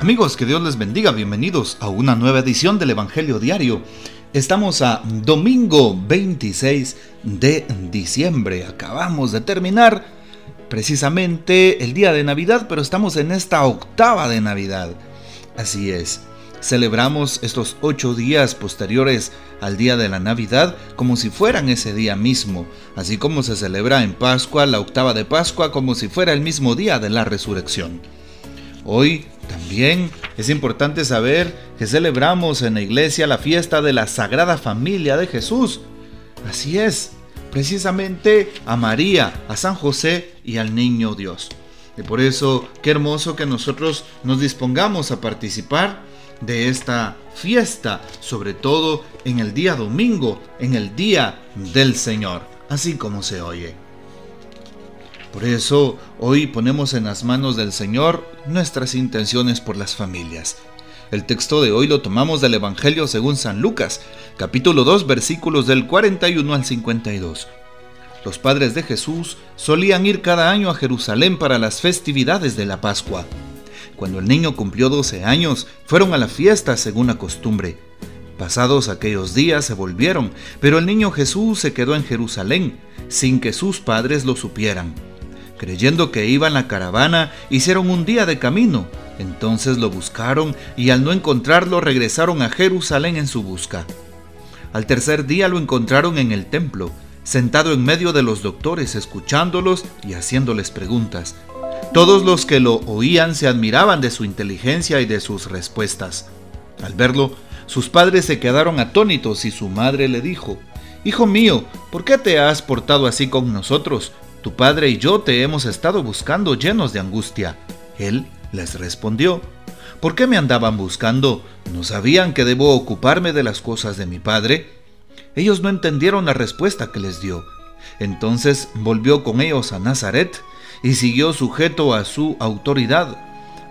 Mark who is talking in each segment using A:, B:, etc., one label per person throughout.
A: Amigos, que Dios les bendiga, bienvenidos a una nueva edición del Evangelio Diario. Estamos a domingo 26 de diciembre, acabamos de terminar precisamente el día de Navidad, pero estamos en esta octava de Navidad. Así es, celebramos estos ocho días posteriores al día de la Navidad como si fueran ese día mismo, así como se celebra en Pascua la octava de Pascua como si fuera el mismo día de la resurrección. Hoy también es importante saber que celebramos en la iglesia la fiesta de la Sagrada Familia de Jesús. Así es, precisamente a María, a San José y al Niño Dios. Y por eso, qué hermoso que nosotros nos dispongamos a participar de esta fiesta, sobre todo en el día domingo, en el día del Señor, así como se oye. Por eso hoy ponemos en las manos del Señor nuestras intenciones por las familias. El texto de hoy lo tomamos del Evangelio según San Lucas, capítulo 2, versículos del 41 al 52. Los padres de Jesús solían ir cada año a Jerusalén para las festividades de la Pascua. Cuando el niño cumplió 12 años, fueron a la fiesta según la costumbre. Pasados aquellos días se volvieron, pero el niño Jesús se quedó en Jerusalén, sin que sus padres lo supieran. Creyendo que iba en la caravana, hicieron un día de camino. Entonces lo buscaron y al no encontrarlo regresaron a Jerusalén en su busca. Al tercer día lo encontraron en el templo, sentado en medio de los doctores, escuchándolos y haciéndoles preguntas. Todos los que lo oían se admiraban de su inteligencia y de sus respuestas. Al verlo, sus padres se quedaron atónitos y su madre le dijo, Hijo mío, ¿por qué te has portado así con nosotros? Tu padre y yo te hemos estado buscando llenos de angustia. Él les respondió, ¿por qué me andaban buscando? ¿No sabían que debo ocuparme de las cosas de mi padre? Ellos no entendieron la respuesta que les dio. Entonces volvió con ellos a Nazaret y siguió sujeto a su autoridad.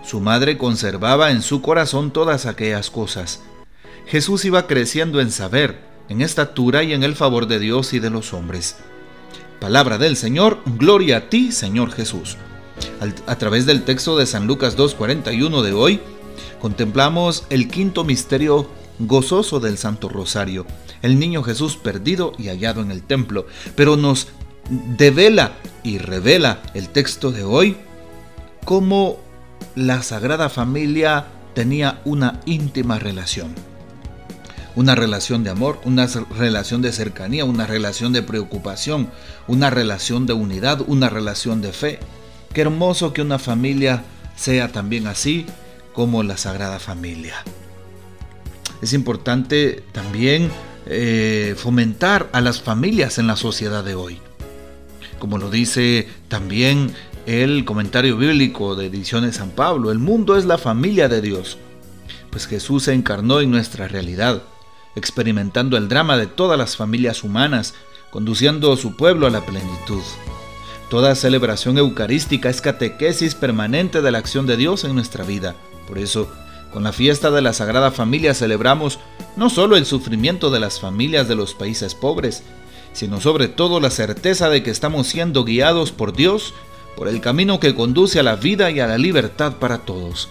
A: Su madre conservaba en su corazón todas aquellas cosas. Jesús iba creciendo en saber, en estatura y en el favor de Dios y de los hombres. Palabra del Señor, gloria a ti, Señor Jesús. A través del texto de San Lucas 2.41 de hoy, contemplamos el quinto misterio gozoso del Santo Rosario, el niño Jesús perdido y hallado en el templo, pero nos devela y revela el texto de hoy cómo la Sagrada Familia tenía una íntima relación una relación de amor, una relación de cercanía, una relación de preocupación, una relación de unidad, una relación de fe. Qué hermoso que una familia sea también así como la Sagrada Familia. Es importante también eh, fomentar a las familias en la sociedad de hoy. Como lo dice también el comentario bíblico de Ediciones San Pablo, el mundo es la familia de Dios, pues Jesús se encarnó en nuestra realidad experimentando el drama de todas las familias humanas, conduciendo a su pueblo a la plenitud. Toda celebración eucarística es catequesis permanente de la acción de Dios en nuestra vida. Por eso, con la fiesta de la Sagrada Familia celebramos no solo el sufrimiento de las familias de los países pobres, sino sobre todo la certeza de que estamos siendo guiados por Dios por el camino que conduce a la vida y a la libertad para todos.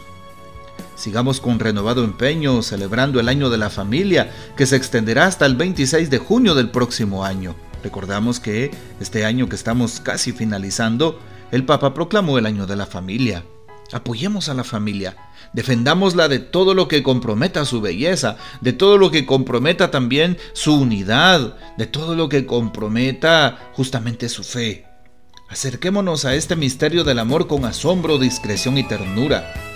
A: Sigamos con renovado empeño celebrando el año de la familia que se extenderá hasta el 26 de junio del próximo año. Recordamos que este año que estamos casi finalizando, el Papa proclamó el año de la familia. Apoyemos a la familia, defendámosla de todo lo que comprometa su belleza, de todo lo que comprometa también su unidad, de todo lo que comprometa justamente su fe. Acerquémonos a este misterio del amor con asombro, discreción y ternura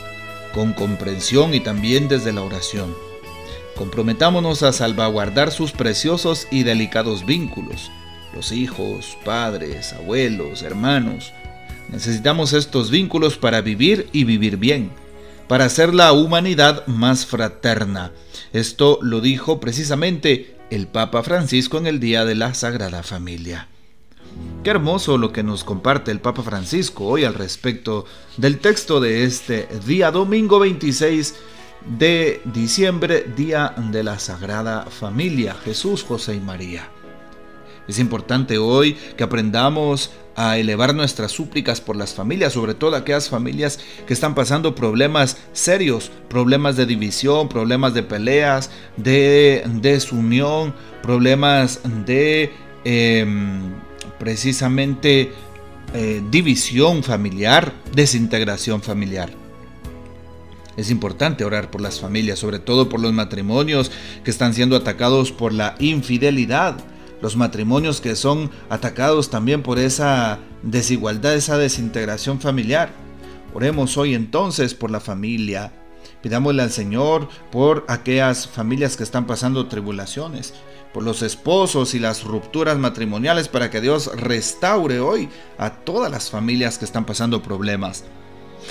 A: con comprensión y también desde la oración. Comprometámonos a salvaguardar sus preciosos y delicados vínculos. Los hijos, padres, abuelos, hermanos. Necesitamos estos vínculos para vivir y vivir bien, para hacer la humanidad más fraterna. Esto lo dijo precisamente el Papa Francisco en el Día de la Sagrada Familia. Qué hermoso lo que nos comparte el Papa Francisco hoy al respecto del texto de este día domingo 26 de diciembre, día de la Sagrada Familia, Jesús, José y María. Es importante hoy que aprendamos a elevar nuestras súplicas por las familias, sobre todo aquellas familias que están pasando problemas serios, problemas de división, problemas de peleas, de desunión, problemas de em, precisamente eh, división familiar, desintegración familiar. Es importante orar por las familias, sobre todo por los matrimonios que están siendo atacados por la infidelidad, los matrimonios que son atacados también por esa desigualdad, esa desintegración familiar. Oremos hoy entonces por la familia. Pidámosle al Señor por aquellas familias que están pasando tribulaciones, por los esposos y las rupturas matrimoniales, para que Dios restaure hoy a todas las familias que están pasando problemas.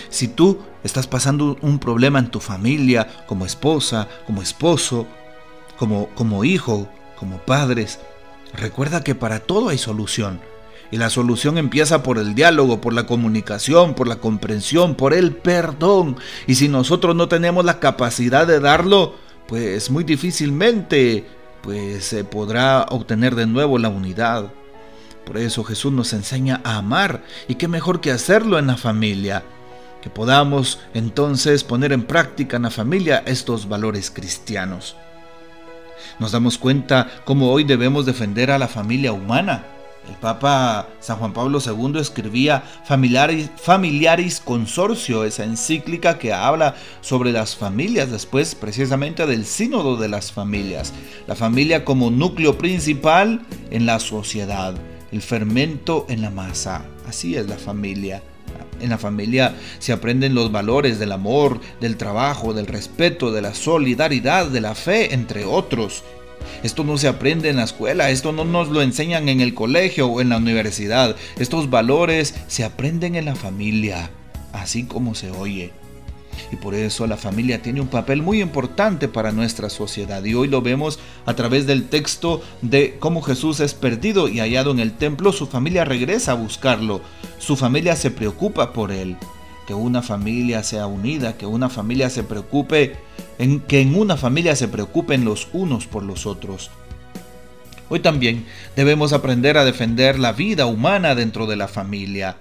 A: Si tú estás pasando un problema en tu familia, como esposa, como esposo, como, como hijo, como padres, Recuerda que para todo hay solución. Y la solución empieza por el diálogo, por la comunicación, por la comprensión, por el perdón. Y si nosotros no tenemos la capacidad de darlo, pues muy difícilmente pues se podrá obtener de nuevo la unidad. Por eso Jesús nos enseña a amar y qué mejor que hacerlo en la familia. Que podamos entonces poner en práctica en la familia estos valores cristianos. Nos damos cuenta cómo hoy debemos defender a la familia humana. El Papa San Juan Pablo II escribía Familiaris, Familiaris Consorcio, esa encíclica que habla sobre las familias, después precisamente del sínodo de las familias. La familia como núcleo principal en la sociedad, el fermento en la masa. Así es la familia. En la familia se aprenden los valores del amor, del trabajo, del respeto, de la solidaridad, de la fe, entre otros. Esto no se aprende en la escuela, esto no nos lo enseñan en el colegio o en la universidad. Estos valores se aprenden en la familia, así como se oye. Y por eso la familia tiene un papel muy importante para nuestra sociedad. Y hoy lo vemos a través del texto de cómo Jesús es perdido y hallado en el templo, su familia regresa a buscarlo. Su familia se preocupa por él. Que una familia sea unida, que una familia se preocupe, en que en una familia se preocupen los unos por los otros. Hoy también debemos aprender a defender la vida humana dentro de la familia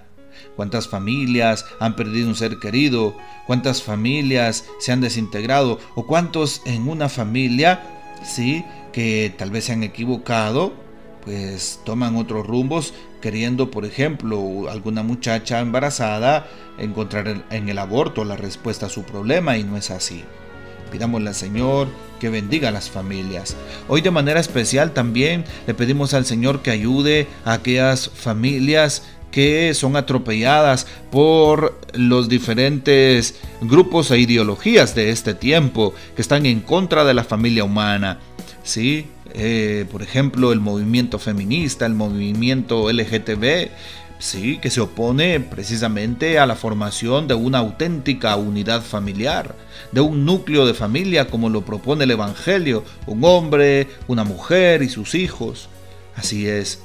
A: cuántas familias han perdido un ser querido, cuántas familias se han desintegrado o cuántos en una familia, sí, que tal vez se han equivocado, pues toman otros rumbos queriendo, por ejemplo, alguna muchacha embarazada encontrar en el aborto la respuesta a su problema y no es así. Pidámosle al Señor que bendiga a las familias. Hoy de manera especial también le pedimos al Señor que ayude a aquellas familias que son atropelladas por los diferentes grupos e ideologías de este tiempo que están en contra de la familia humana. ¿sí? Eh, por ejemplo, el movimiento feminista, el movimiento LGTB, sí, que se opone precisamente a la formación de una auténtica unidad familiar, de un núcleo de familia como lo propone el Evangelio, un hombre, una mujer y sus hijos. Así es,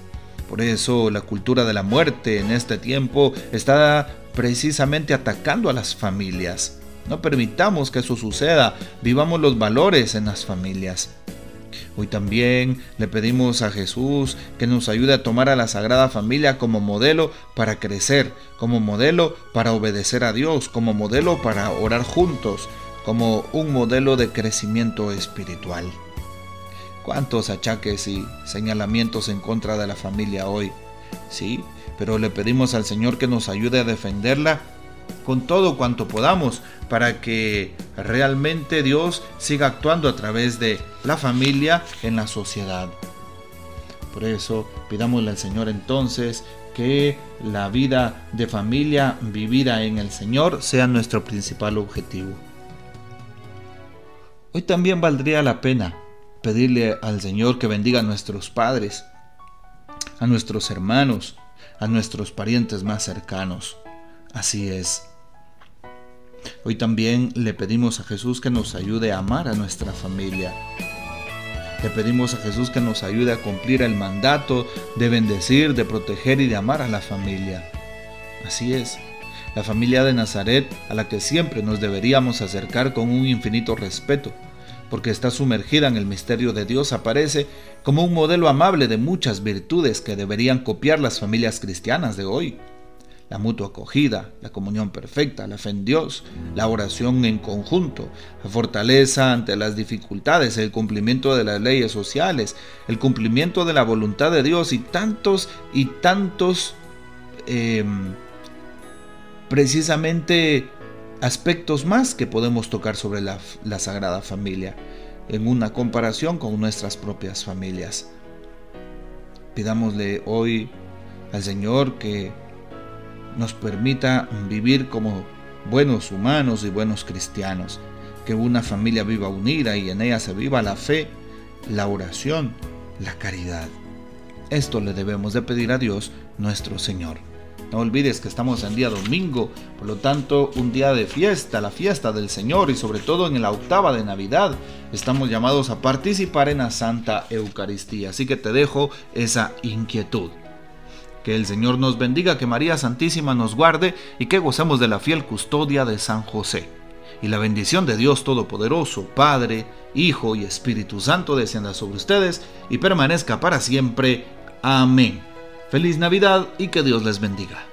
A: por eso la cultura de la muerte en este tiempo está precisamente atacando a las familias. No permitamos que eso suceda, vivamos los valores en las familias. Hoy también le pedimos a Jesús que nos ayude a tomar a la Sagrada Familia como modelo para crecer, como modelo para obedecer a Dios, como modelo para orar juntos, como un modelo de crecimiento espiritual cuántos achaques y señalamientos en contra de la familia hoy. Sí, pero le pedimos al Señor que nos ayude a defenderla con todo cuanto podamos para que realmente Dios siga actuando a través de la familia en la sociedad. Por eso pidámosle al Señor entonces que la vida de familia vivida en el Señor sea nuestro principal objetivo. Hoy también valdría la pena pedirle al Señor que bendiga a nuestros padres, a nuestros hermanos, a nuestros parientes más cercanos. Así es. Hoy también le pedimos a Jesús que nos ayude a amar a nuestra familia. Le pedimos a Jesús que nos ayude a cumplir el mandato de bendecir, de proteger y de amar a la familia. Así es, la familia de Nazaret a la que siempre nos deberíamos acercar con un infinito respeto, porque está sumergida en el misterio de Dios, aparece como un modelo amable de muchas virtudes que deberían copiar las familias cristianas de hoy. La mutua acogida, la comunión perfecta, la fe en Dios, la oración en conjunto, la fortaleza ante las dificultades, el cumplimiento de las leyes sociales, el cumplimiento de la voluntad de Dios y tantos y tantos em, precisamente aspectos más que podemos tocar sobre la, la Sagrada Familia en una comparación con nuestras propias familias. Pidámosle hoy al Señor que nos permita vivir como buenos humanos y buenos cristianos, que una familia viva unida y en ella se viva la fe, la oración, la caridad. Esto le debemos de pedir a Dios nuestro Señor. No olvides que estamos en día domingo, por lo tanto un día de fiesta, la fiesta del Señor y sobre todo en la octava de Navidad estamos llamados a participar en la Santa Eucaristía. Así que te dejo esa inquietud. Que el Señor nos bendiga, que María Santísima nos guarde y que gocemos de la fiel custodia de San José. Y la bendición de Dios Todopoderoso, Padre, Hijo y Espíritu Santo descienda sobre ustedes y permanezca para siempre. Amén. Feliz Navidad y que Dios les bendiga.